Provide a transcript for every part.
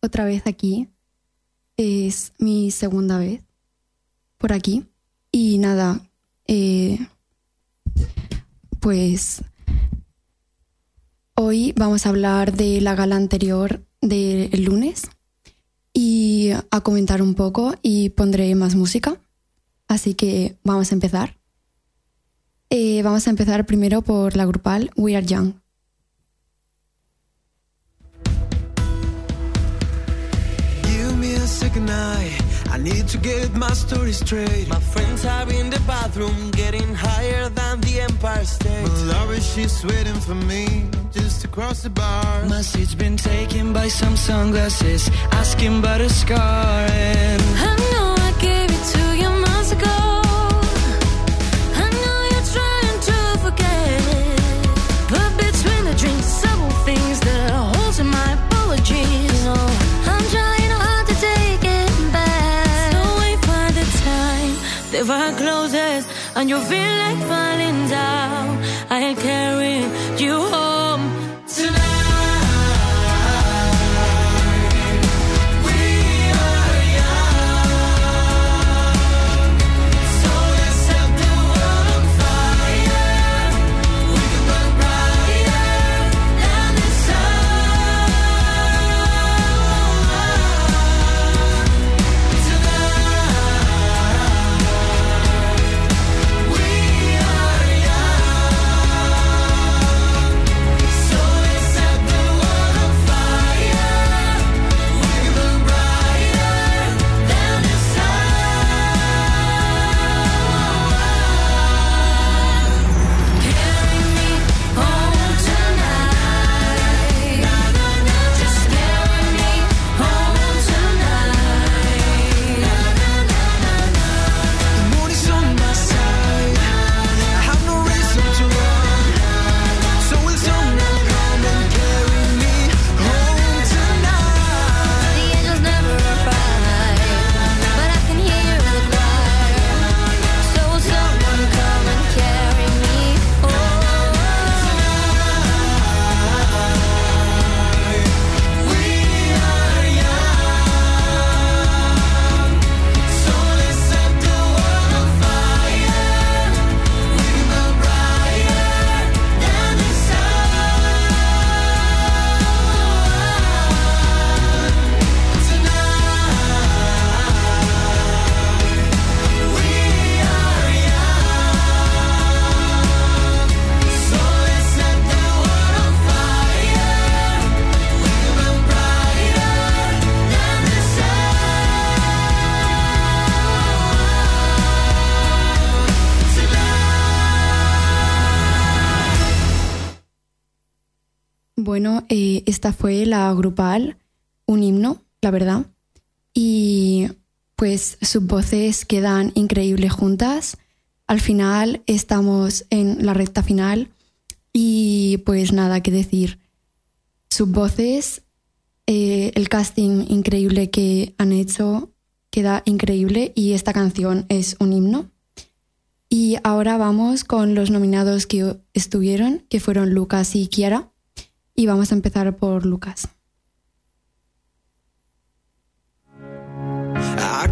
Otra vez aquí. Es mi segunda vez por aquí. Y nada, eh, pues hoy vamos a hablar de la gala anterior del lunes y a comentar un poco y pondré más música. Así que vamos a empezar. Eh, vamos a empezar primero por la grupal We Are Young. Second eye. I need to get my story straight. My friends are in the bathroom, getting higher than the Empire State. Malari, she's waiting for me just across the bar. My seat's been taken by some sunglasses, asking about a scar. And and you feel like falling down. I'll carry you home grupal, un himno, la verdad. Y pues sus voces quedan increíbles juntas. Al final estamos en la recta final y pues nada que decir. Sus voces, eh, el casting increíble que han hecho queda increíble y esta canción es un himno. Y ahora vamos con los nominados que estuvieron, que fueron Lucas y Kiara. Y vamos a empezar por Lucas.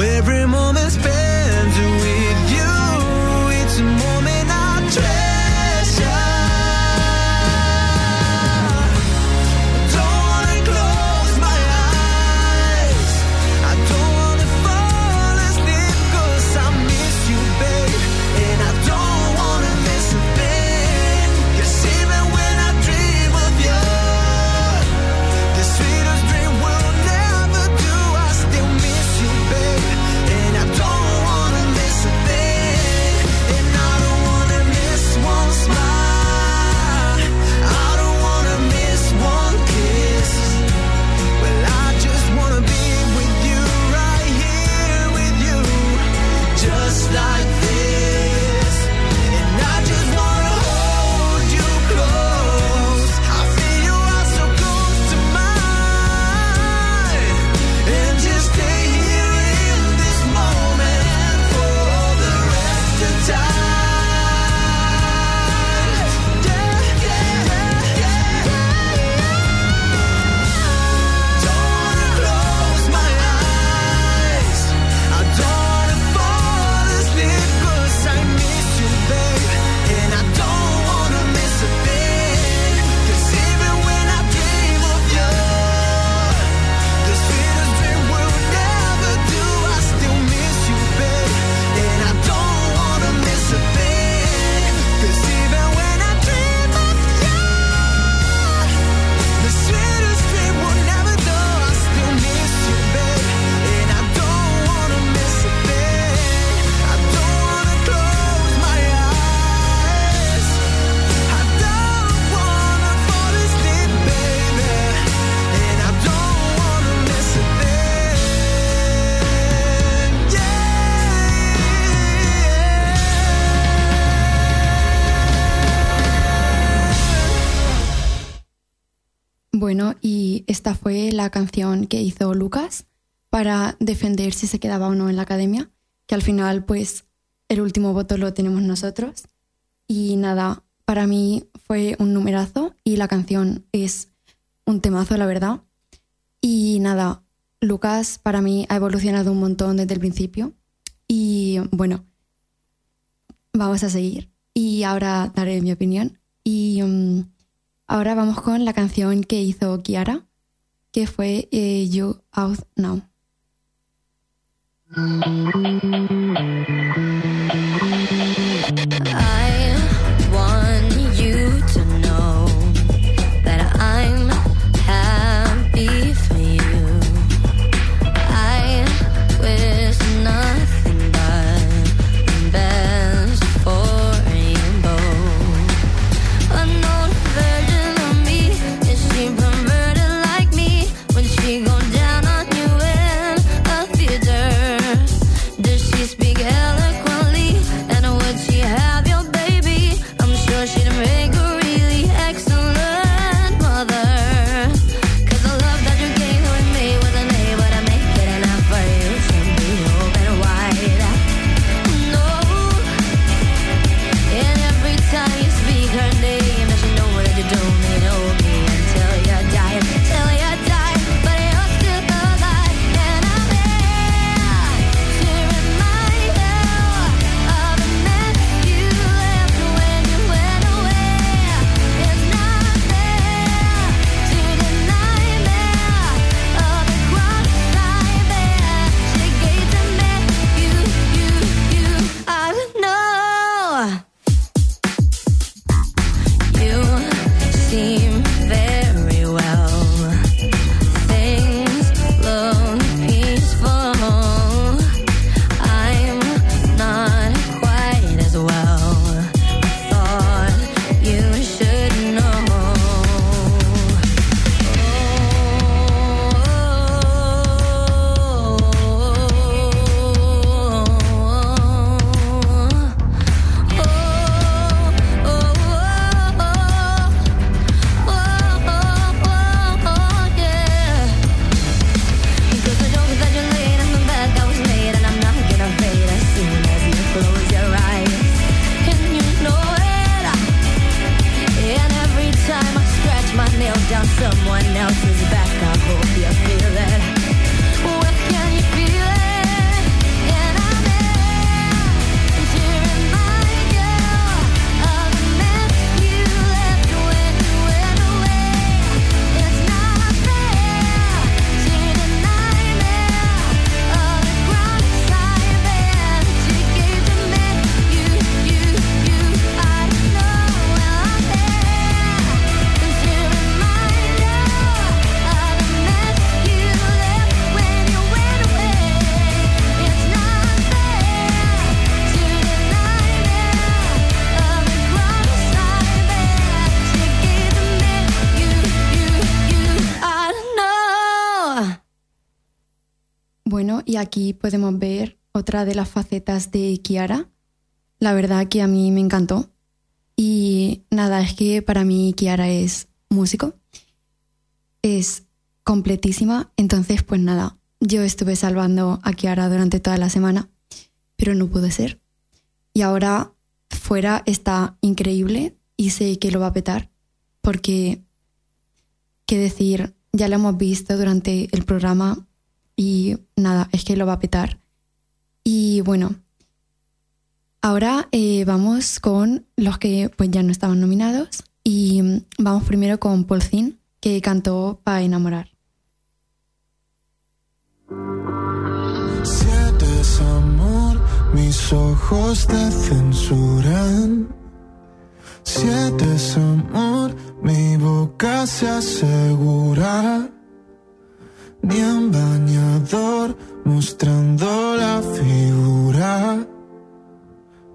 Every moment spent Lucas para defender si se quedaba o no en la academia, que al final pues el último voto lo tenemos nosotros. Y nada, para mí fue un numerazo y la canción es un temazo, la verdad. Y nada, Lucas para mí ha evolucionado un montón desde el principio. Y bueno, vamos a seguir. Y ahora daré mi opinión. Y mm, ahora vamos con la canción que hizo Kiara, que fue eh, You Out Now. Podemos ver otra de las facetas de Kiara. La verdad que a mí me encantó. Y nada, es que para mí Kiara es músico. Es completísima. Entonces, pues nada, yo estuve salvando a Kiara durante toda la semana, pero no pudo ser. Y ahora fuera está increíble y sé que lo va a petar porque, qué decir, ya lo hemos visto durante el programa y nada, es que lo va a petar. Y bueno, ahora eh, vamos con los que pues ya no estaban nominados y mm, vamos primero con Paul Zin, que cantó para enamorar. Si amor, mis ojos te censuran. Amor, mi boca se asegura. Ni en bañador, mostrando la figura.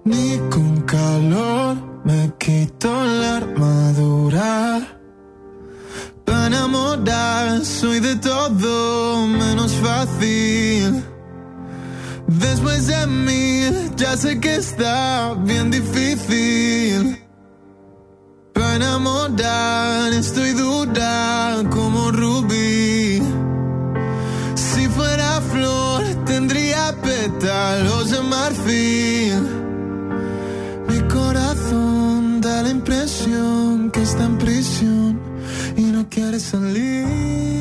Ni con calor, me quito la armadura. Para enamorar soy de todo menos fácil. Después de mí ya sé que está bien difícil. Para enamorar, estoy dura como rubí. Pétalos de marfil. Mi corazón da la impresión que está en prisión y no quiere salir.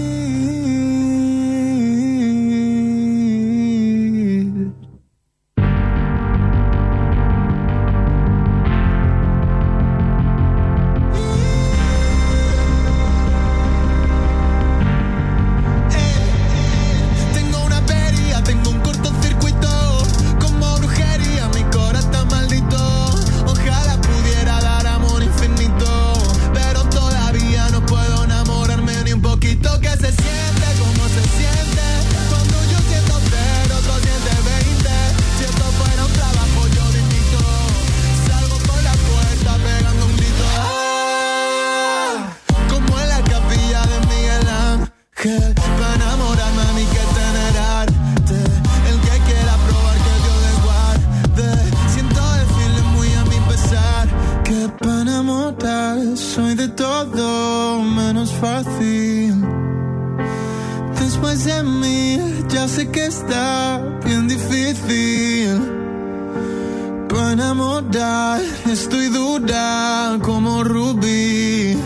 Enamorar estoy dura como rubí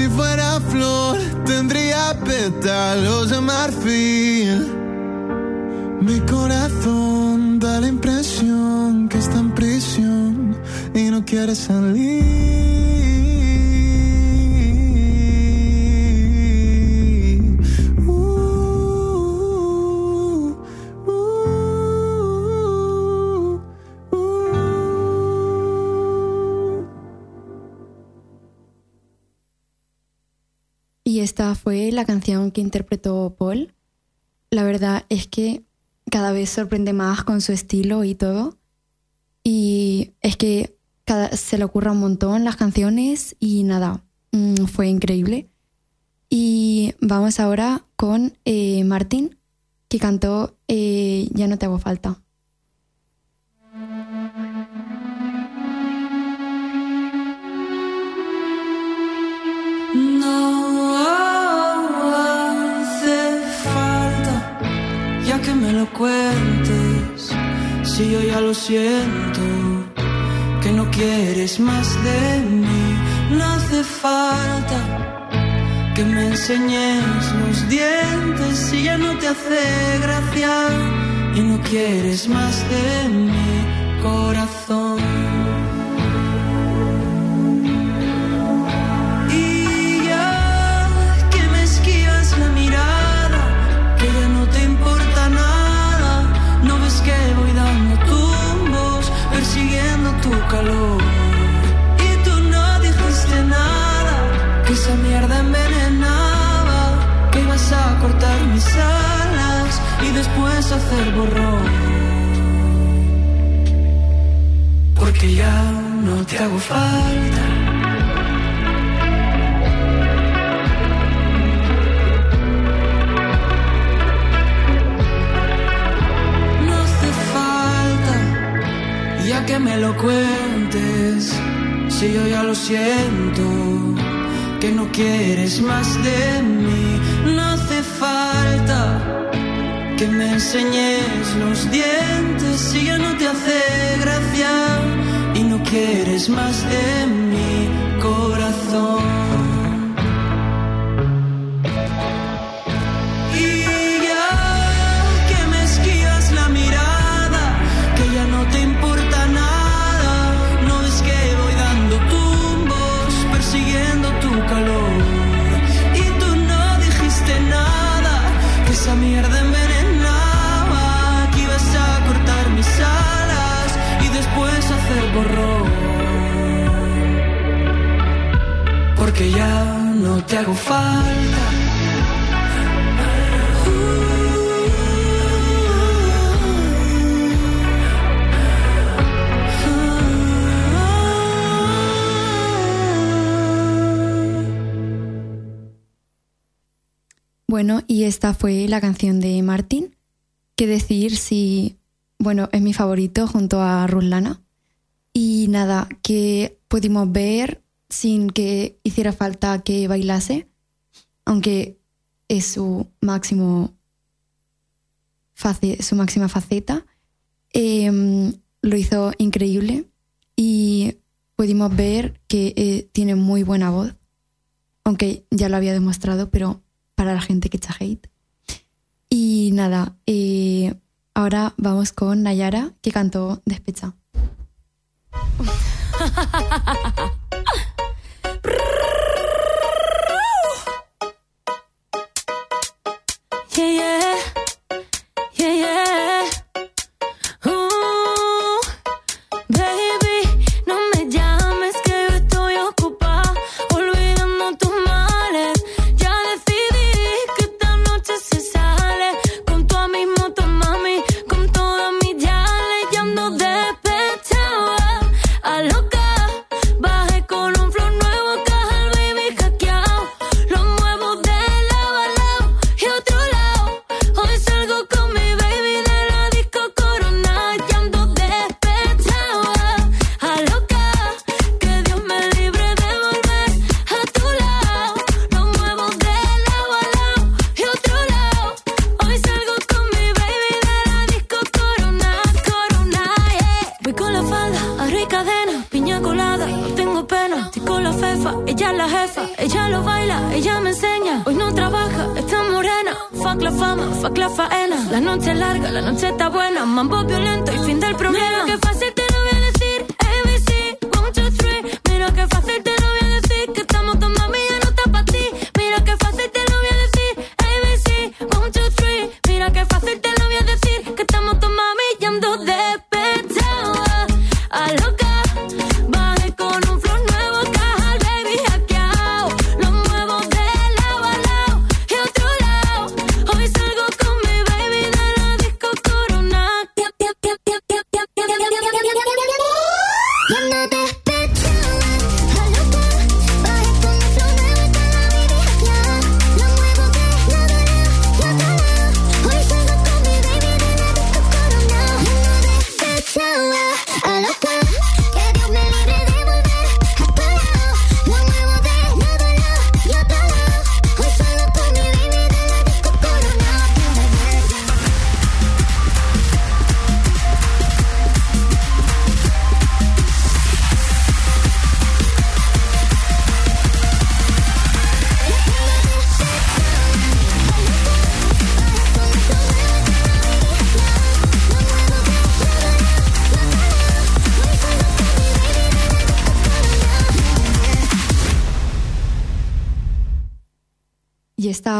si fuera flor, tendría pétalos de marfil. Mi corazón da la impresión que está en prisión y no quiere salir. Fue la canción que interpretó Paul. La verdad es que cada vez sorprende más con su estilo y todo. Y es que cada- se le ocurra un montón las canciones y nada, mm, fue increíble. Y vamos ahora con eh, Martín, que cantó eh, Ya no te hago falta. Lo cuentes. Si yo ya lo siento, que no quieres más de mí. No hace falta que me enseñes los dientes si ya no te hace gracia y no quieres más de mi corazón. Tu calor. Y tú no dijiste nada, que esa mierda envenenaba, que ibas a cortar mis alas y después hacer borrón. Porque ya no te hago falta. Que me lo cuentes, si yo ya lo siento, que no quieres más de mí. No hace falta que me enseñes los dientes, si ya no te hace gracia y no quieres más de mi corazón. Bueno, y esta fue la canción de Martín. ¿Qué decir si, bueno, es mi favorito junto a Ruslana? Y nada, que pudimos ver sin que hiciera falta que bailase, aunque es su máximo su máxima faceta. Em, lo hizo increíble y pudimos ver que eh, tiene muy buena voz, aunque ya lo había demostrado, pero para la gente que echa hate. Y nada, eh, ahora vamos con Nayara, que cantó Despecha.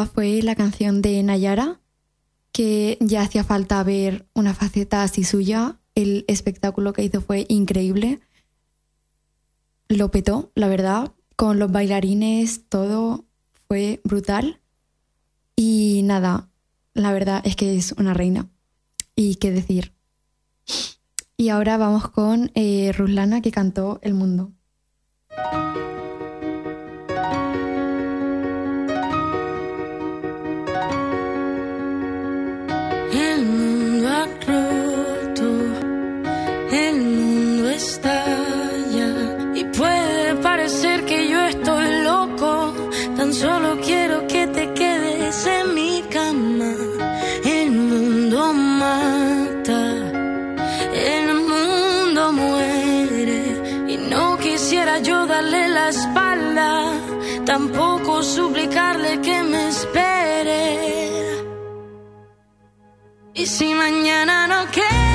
fue la canción de Nayara, que ya hacía falta ver una faceta así suya. El espectáculo que hizo fue increíble. Lo petó, la verdad, con los bailarines, todo fue brutal. Y nada, la verdad es que es una reina. Y qué decir. Y ahora vamos con eh, Ruslana que cantó El Mundo. El mundo ha roto, el mundo estalla y puede parecer que yo estoy loco, tan solo quiero que te quedes en mi cama. El mundo mata, el mundo muere. Y no quisiera yo darle la espalda, tampoco suplicarle que me espere. Y si mañana no queda.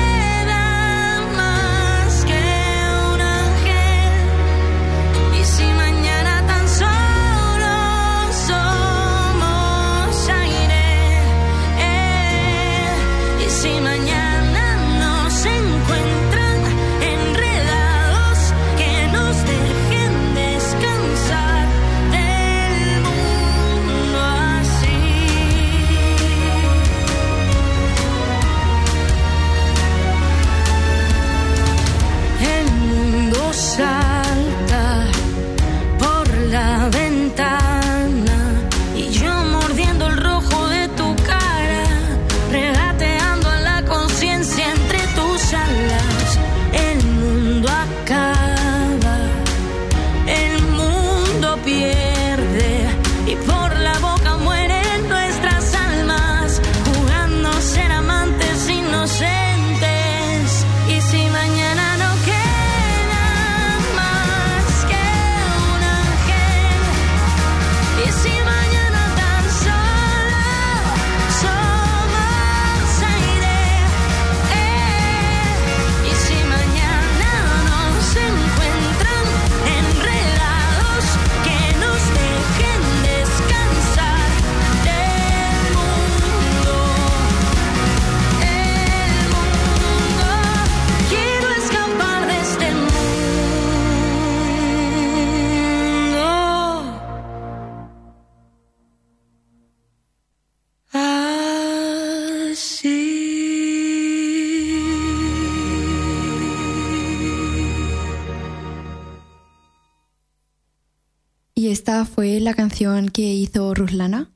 Esta fue la canción que hizo Ruslana.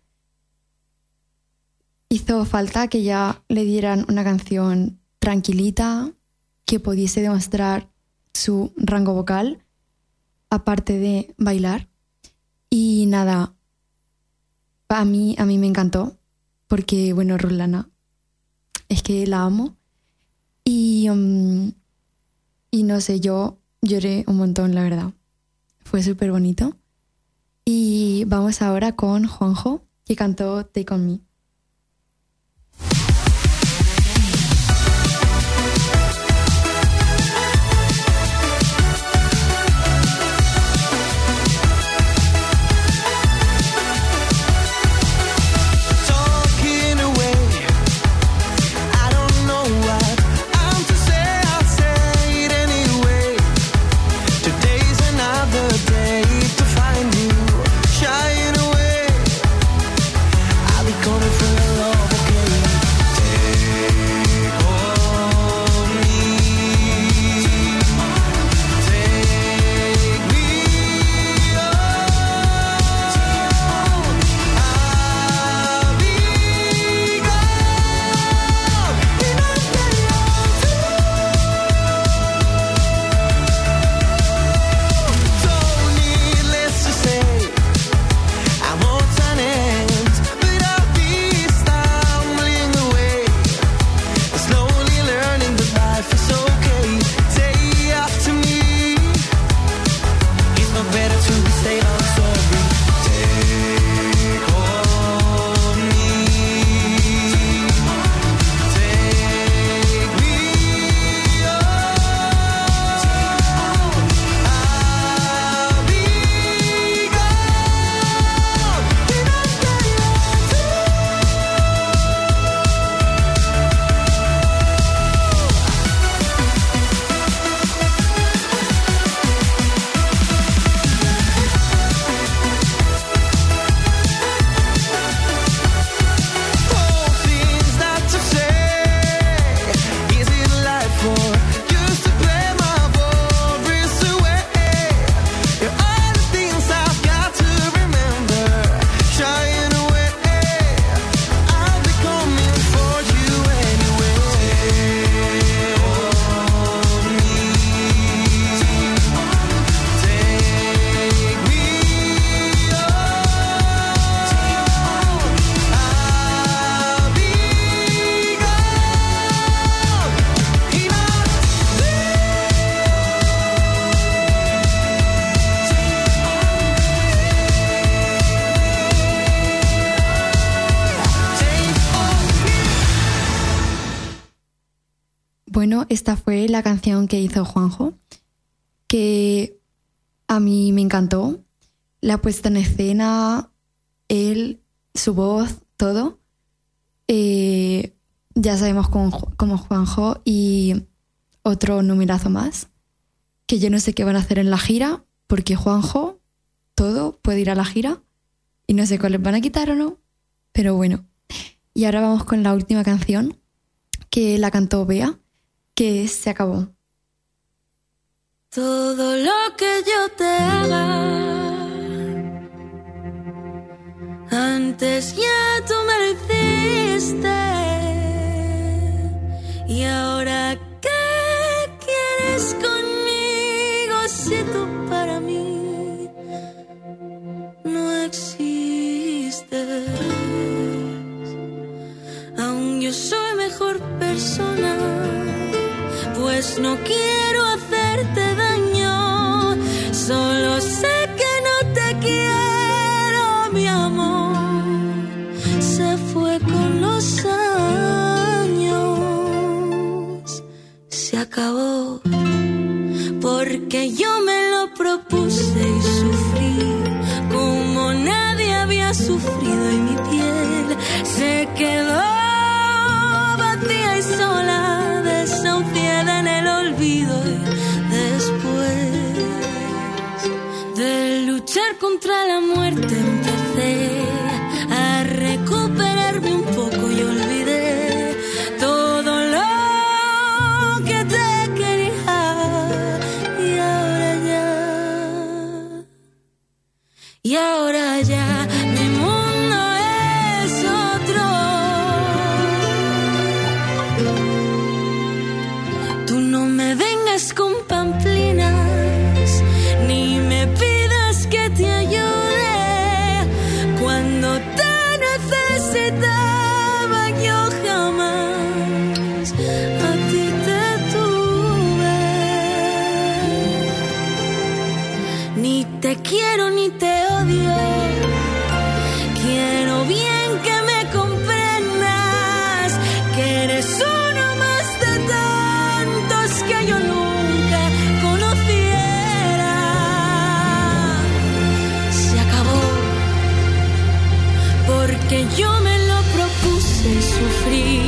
Hizo falta que ya le dieran una canción tranquilita, que pudiese demostrar su rango vocal, aparte de bailar. Y nada, a mí, a mí me encantó, porque bueno, Ruslana, es que la amo. Y, mm, y no sé, yo lloré un montón, la verdad. Fue súper bonito. Y vamos ahora con Juanjo, que cantó Take On Me. Que hizo Juanjo, que a mí me encantó. La puesta en escena, él, su voz, todo. Eh, ya sabemos cómo Juanjo y otro numerazo más, que yo no sé qué van a hacer en la gira, porque Juanjo, todo puede ir a la gira y no sé cuáles van a quitar o no, pero bueno. Y ahora vamos con la última canción, que la cantó Bea, que se acabó. Todo lo que yo te haga Antes ya tú me lo hiciste Y ahora ¿qué quieres conmigo si tú para mí no existes? Aún yo soy mejor persona pues no quiero contra la muerte bevriend.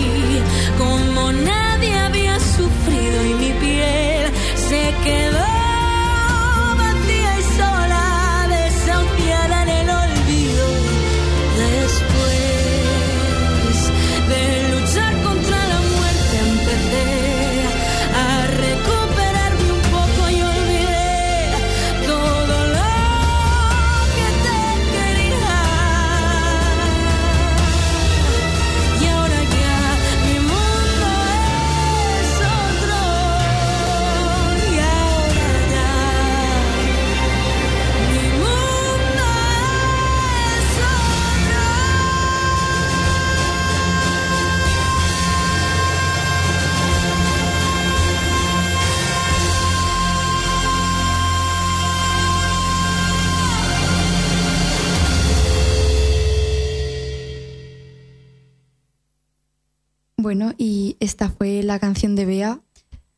La canción de Bea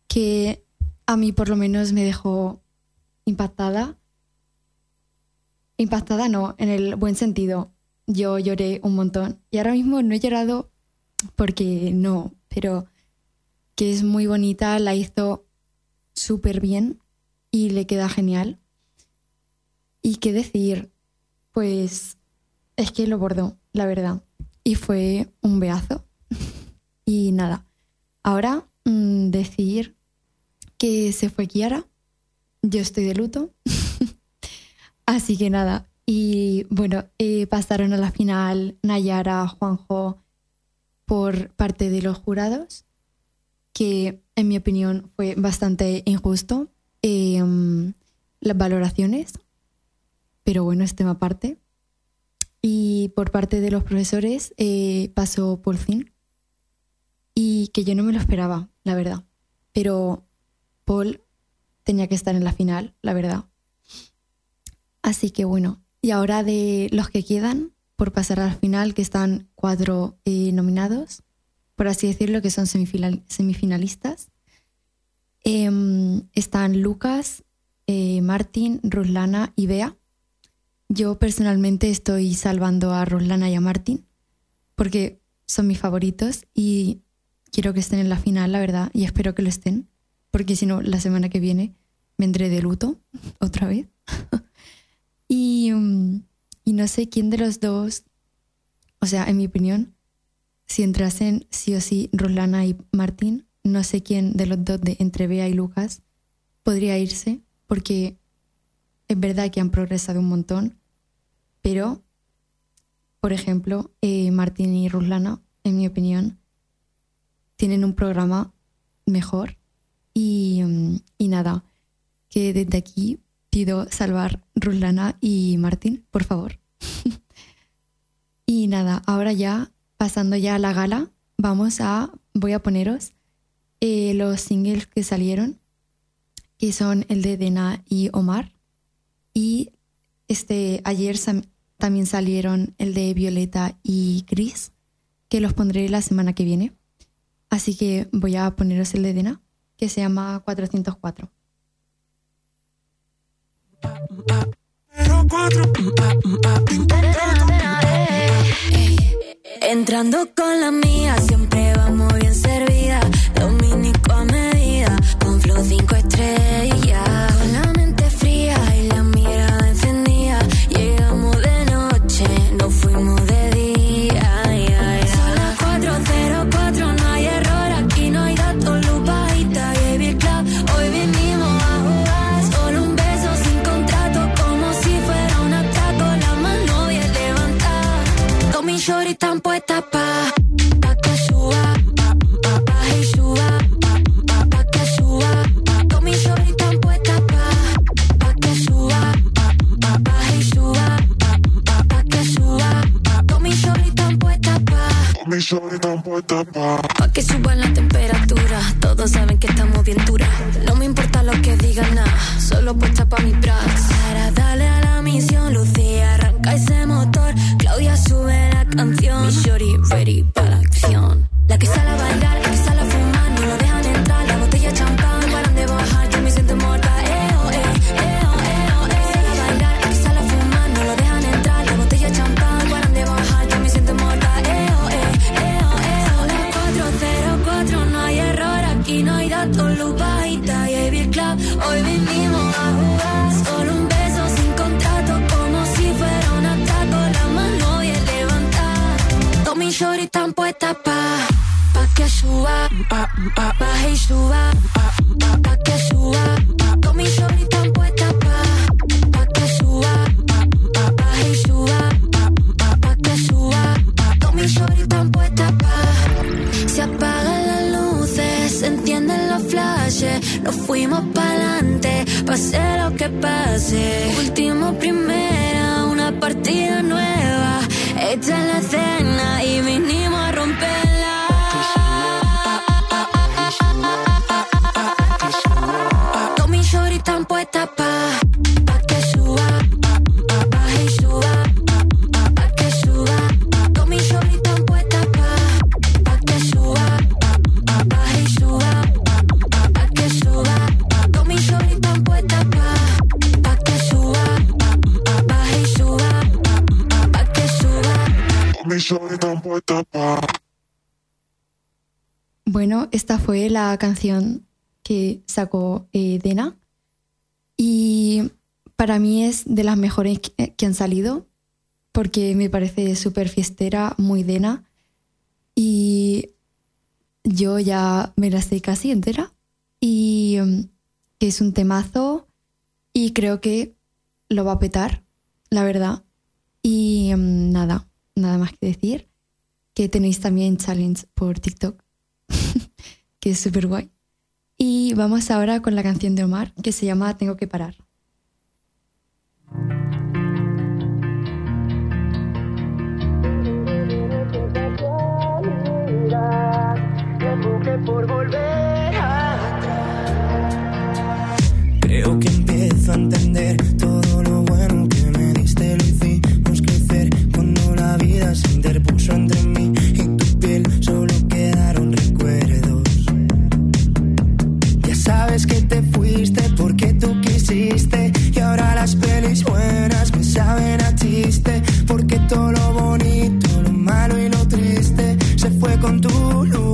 que a mí por lo menos me dejó impactada. Impactada no, en el buen sentido. Yo lloré un montón y ahora mismo no he llorado porque no, pero que es muy bonita, la hizo súper bien y le queda genial. Y qué decir, pues es que lo bordó, la verdad. Y fue un beazo. Y nada, ahora mm, decir que se fue Kiara. Yo estoy de luto. Así que nada. Y bueno, eh, pasaron a la final Nayara, Juanjo por parte de los jurados, que en mi opinión fue bastante injusto eh, mm, las valoraciones. Pero bueno, es tema aparte. Y por parte de los profesores eh, pasó Paul y que yo no me lo esperaba, la verdad. Pero Paul tenía que estar en la final, la verdad. Así que bueno, y ahora de los que quedan por pasar al final, que están cuatro eh, nominados, por así decirlo, que son semifinal- semifinalistas, em, están Lucas, eh, Martín, Ruslana y Bea. Yo personalmente estoy salvando a Ruslana y a Martín porque son mis favoritos y quiero que estén en la final, la verdad, y espero que lo estén, porque si no, la semana que viene vendré de luto otra vez. y, mm, y no sé quién de los dos, o sea, en mi opinión, si entrasen sí o sí Roslana y Martín, no sé quién de los dos, de entre Bea y Lucas, podría irse, porque es verdad que han progresado un montón, pero, por ejemplo, eh, Martín y Ruslana, en mi opinión, tienen un programa mejor y, mm, y nada, que desde aquí pido salvar Ruslana y Martín, por favor. y nada, ahora ya, pasando ya a la gala, vamos a, voy a poneros eh, los singles que salieron, que son el de Dena y Omar. Y este, ayer también salieron el de Violeta y Chris, que los pondré la semana que viene. Así que voy a poneros el de Dena, que se llama 404. Entrando con la mía, siempre vamos bien servida. Dominico a medida, con flow 5 estrellas. Pa' que suban la temperatura, se encienden los flashes, nos fuimos pa'lante, pase lo que pase. Último primera, una partida nueva, esta es la escena y vinimos a puestas pa, pa esta fue la canción que sacó eh, Dena. Y para mí es de las mejores que, que han salido porque me parece súper fiestera, muy Dena. Y yo ya me la sé casi entera. Y mm, que es un temazo y creo que lo va a petar, la verdad. Y mm, nada, nada más que decir que tenéis también challenge por TikTok, que es súper guay. Y vamos ahora con la canción de Omar, que se llama Tengo que parar. Creo que empiezo a entender y ahora las pelis buenas me saben a chiste porque todo lo bonito, lo malo y lo triste se fue con tu luz.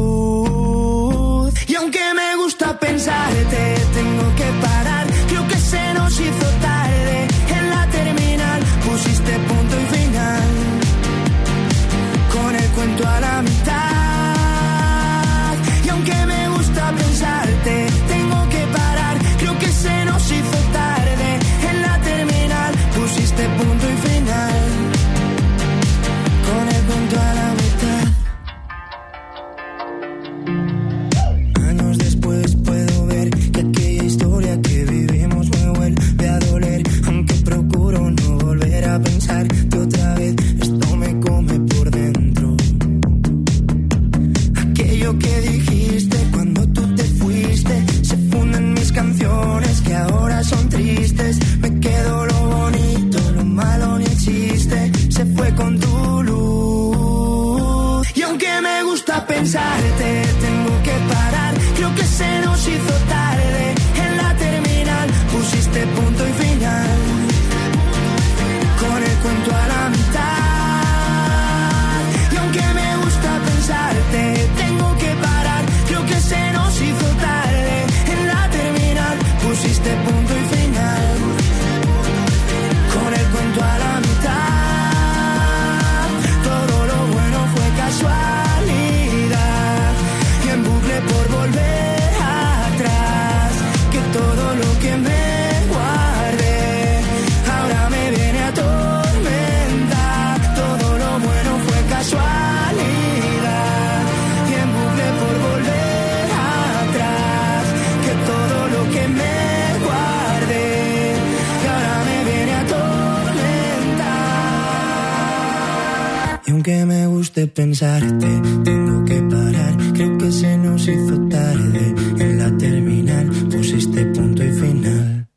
Guste pensarte, tengo que parar. Creo que se nos hizo tarde en la terminal. Pusiste punto y final.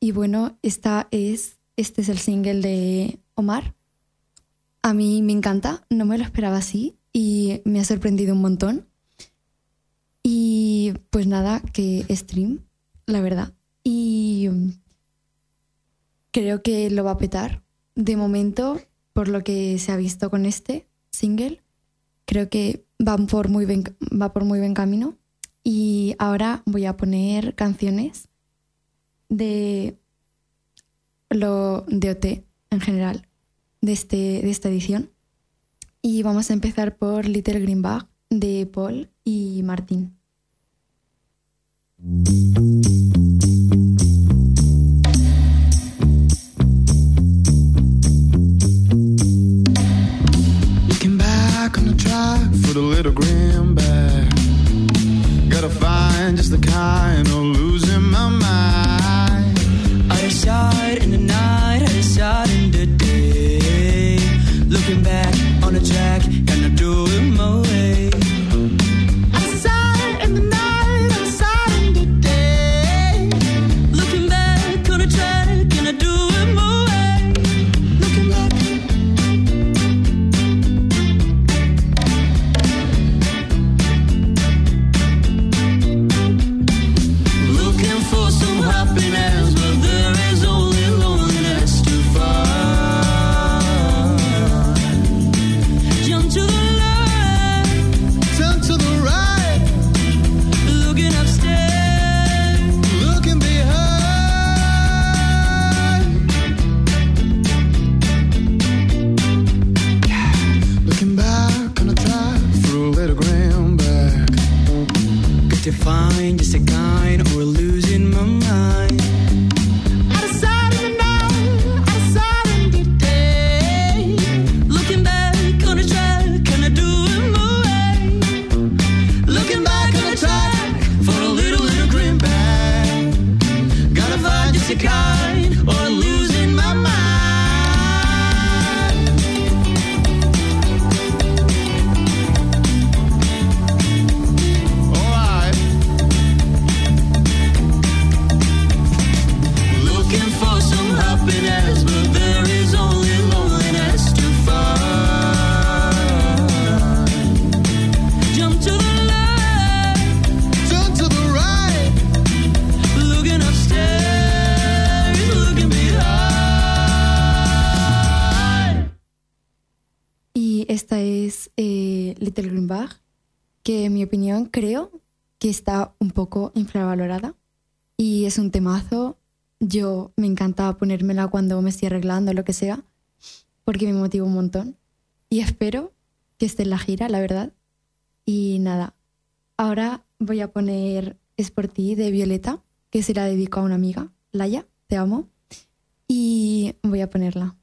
Y bueno, esta es, este es el single de Omar. A mí me encanta, no me lo esperaba así y me ha sorprendido un montón. Y pues nada, que stream, la verdad. Y creo que lo va a petar. De momento, por lo que se ha visto con este single, creo que va por muy buen, va por muy buen camino. Y ahora voy a poner canciones de lo de OT en general de, este, de esta edición. Y vamos a empezar por Little Green Bag de Paul y Martín. The little green bag. Gotta find just the kind of losing my mind. Of sight in the night, of sight in the day. Looking back poco infravalorada. Y es un temazo. Yo me encanta ponérmela cuando me estoy arreglando lo que sea, porque me motiva un montón. Y espero que esté en la gira, la verdad. Y nada, ahora voy a poner Es por ti de Violeta, que se la dedico a una amiga, Laia, te amo. Y voy a ponerla.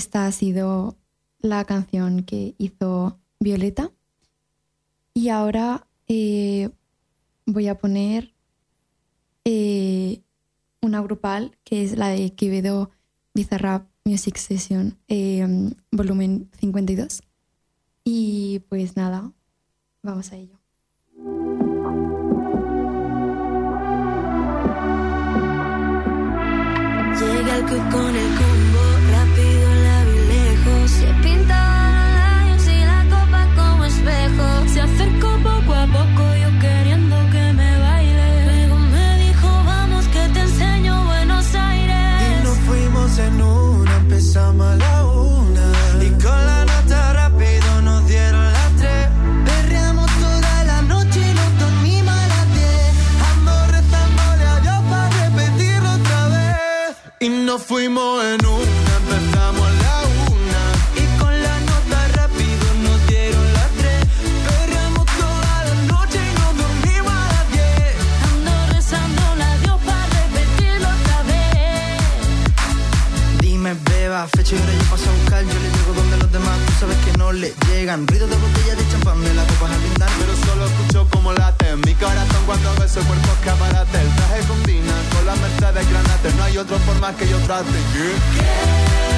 Esta ha sido la canción que hizo Violeta. Y ahora eh, voy a poner eh, una grupal que es la de Quevedo Bizarrap Music Session, eh, volumen 52. Y pues nada, vamos a ello. Llega el con el empezamos a la. Y con la nota rápido nos dieron las tres. Perreamos toda la noche y nos dormimos a las diez. Ando rezándole a Dios para repetirlo otra vez. Y nos fuimos en una, yo le llego donde los demás, tú sabes que no le llegan. Ruido de botella de champán, me la copas a brindar. Pero solo escucho como late mi corazón cuando veo ese cuerpo escaparate. El traje combina con la Mercedes Granate. No hay otra forma que yo trate.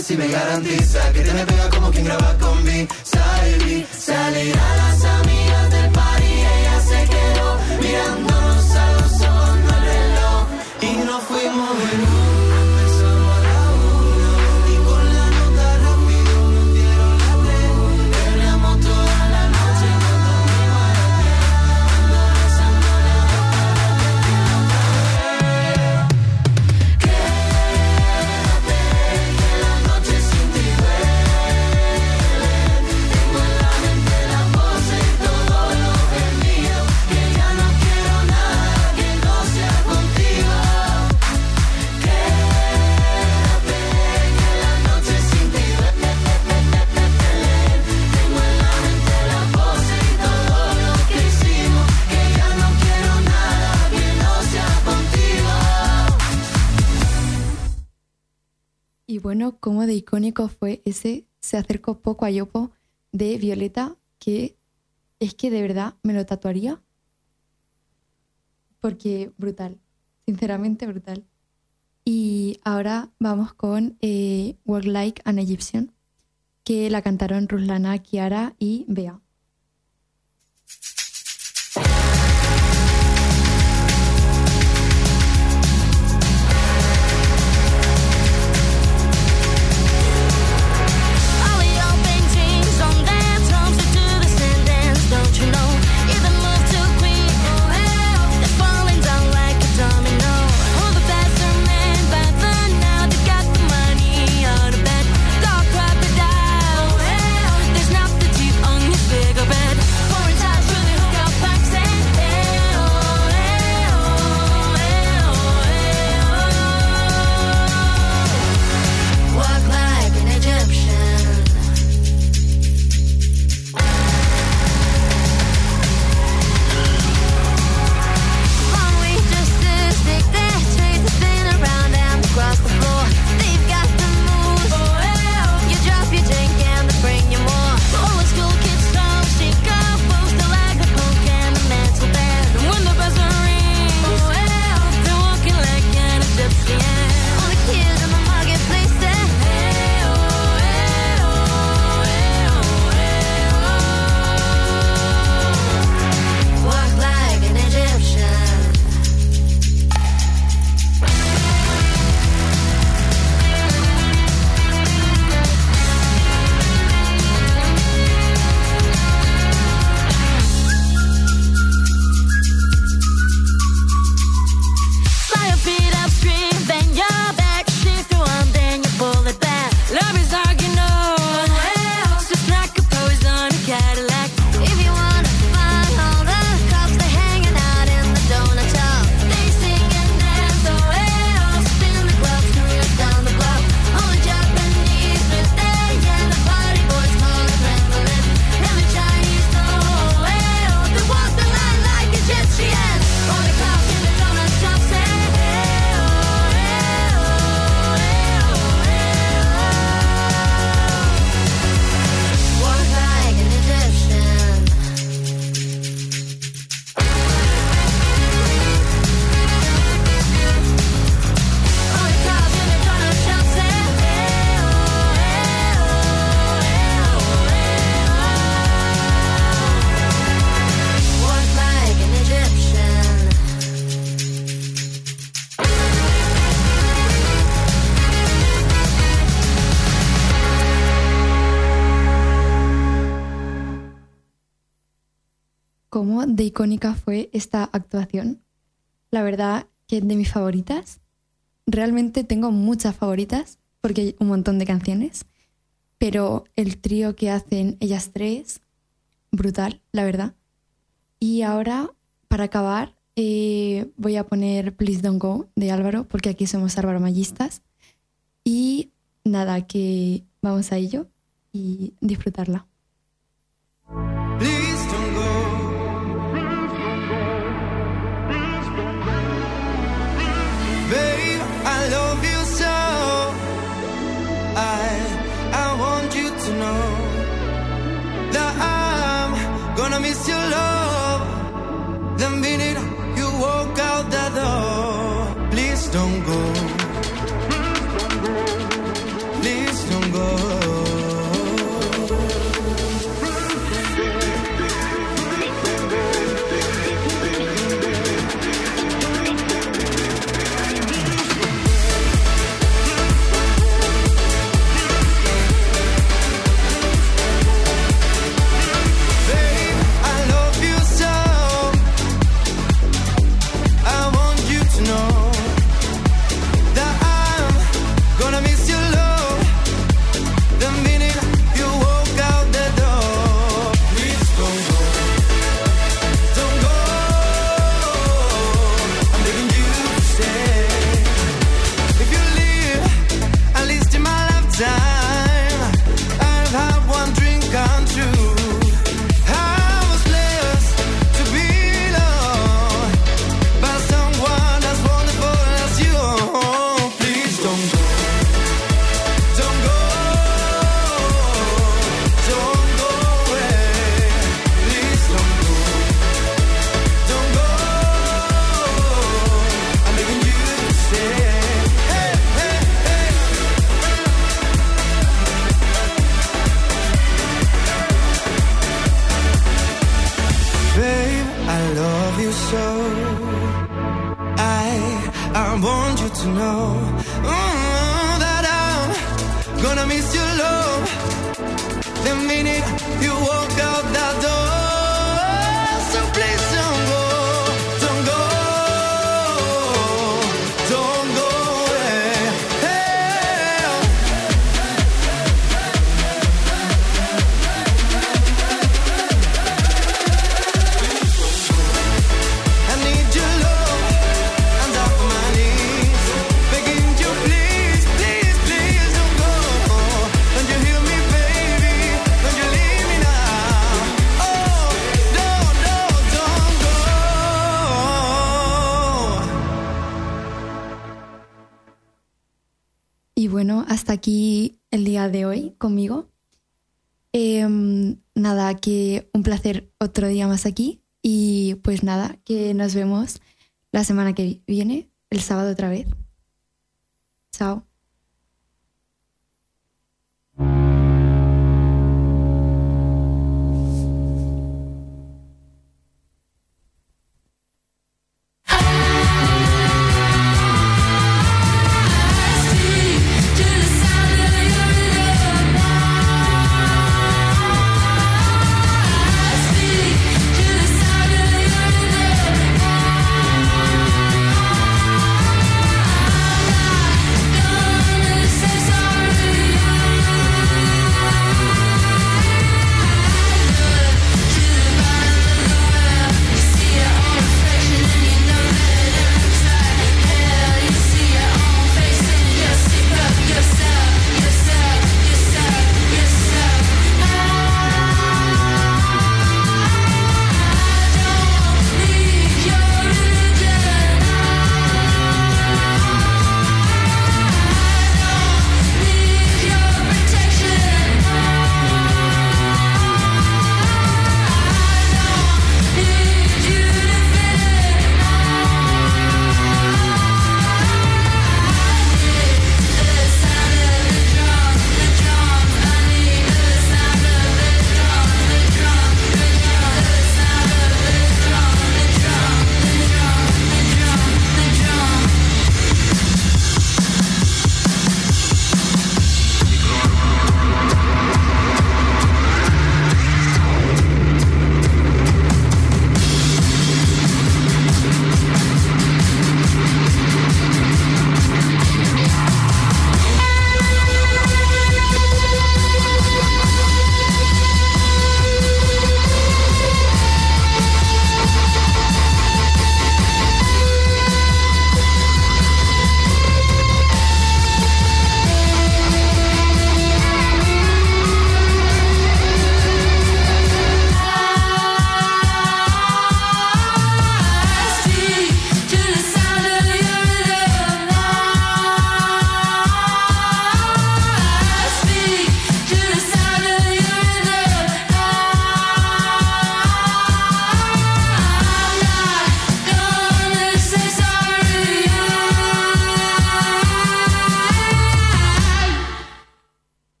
Si me garantiza que te me pega como quien graba con B. Salir a las de icónico fue ese Se acercó poco a Yopo de Violeta, que es que de verdad me lo tatuaría. Porque brutal, sinceramente brutal. Y ahora vamos con eh, Like an Egyptian, que la cantaron Ruslana, Kiara y Bea. icónica fue esta actuación. La verdad que de mis favoritas. Realmente tengo muchas favoritas porque hay un montón de canciones, pero el trío que hacen ellas tres, brutal, la verdad. Y ahora, para acabar, eh, voy a poner Please Don't Go de Álvaro, porque aquí somos Álvaro Mallistas. Y nada, que vamos a ello y disfrutarla. miss your love. nos vemos la semana que viene, el sábado otra vez. Chao.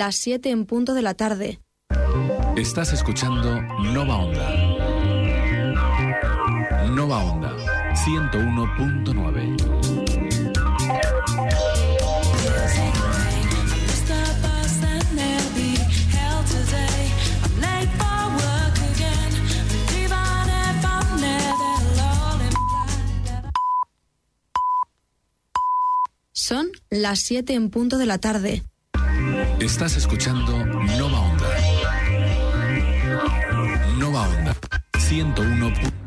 Las 7 en punto de la tarde. Estás escuchando Nova Onda. Nova Onda 101.9. Son las 7 en punto de la tarde. Estás escuchando Nova Onda. Nova Onda 101.9.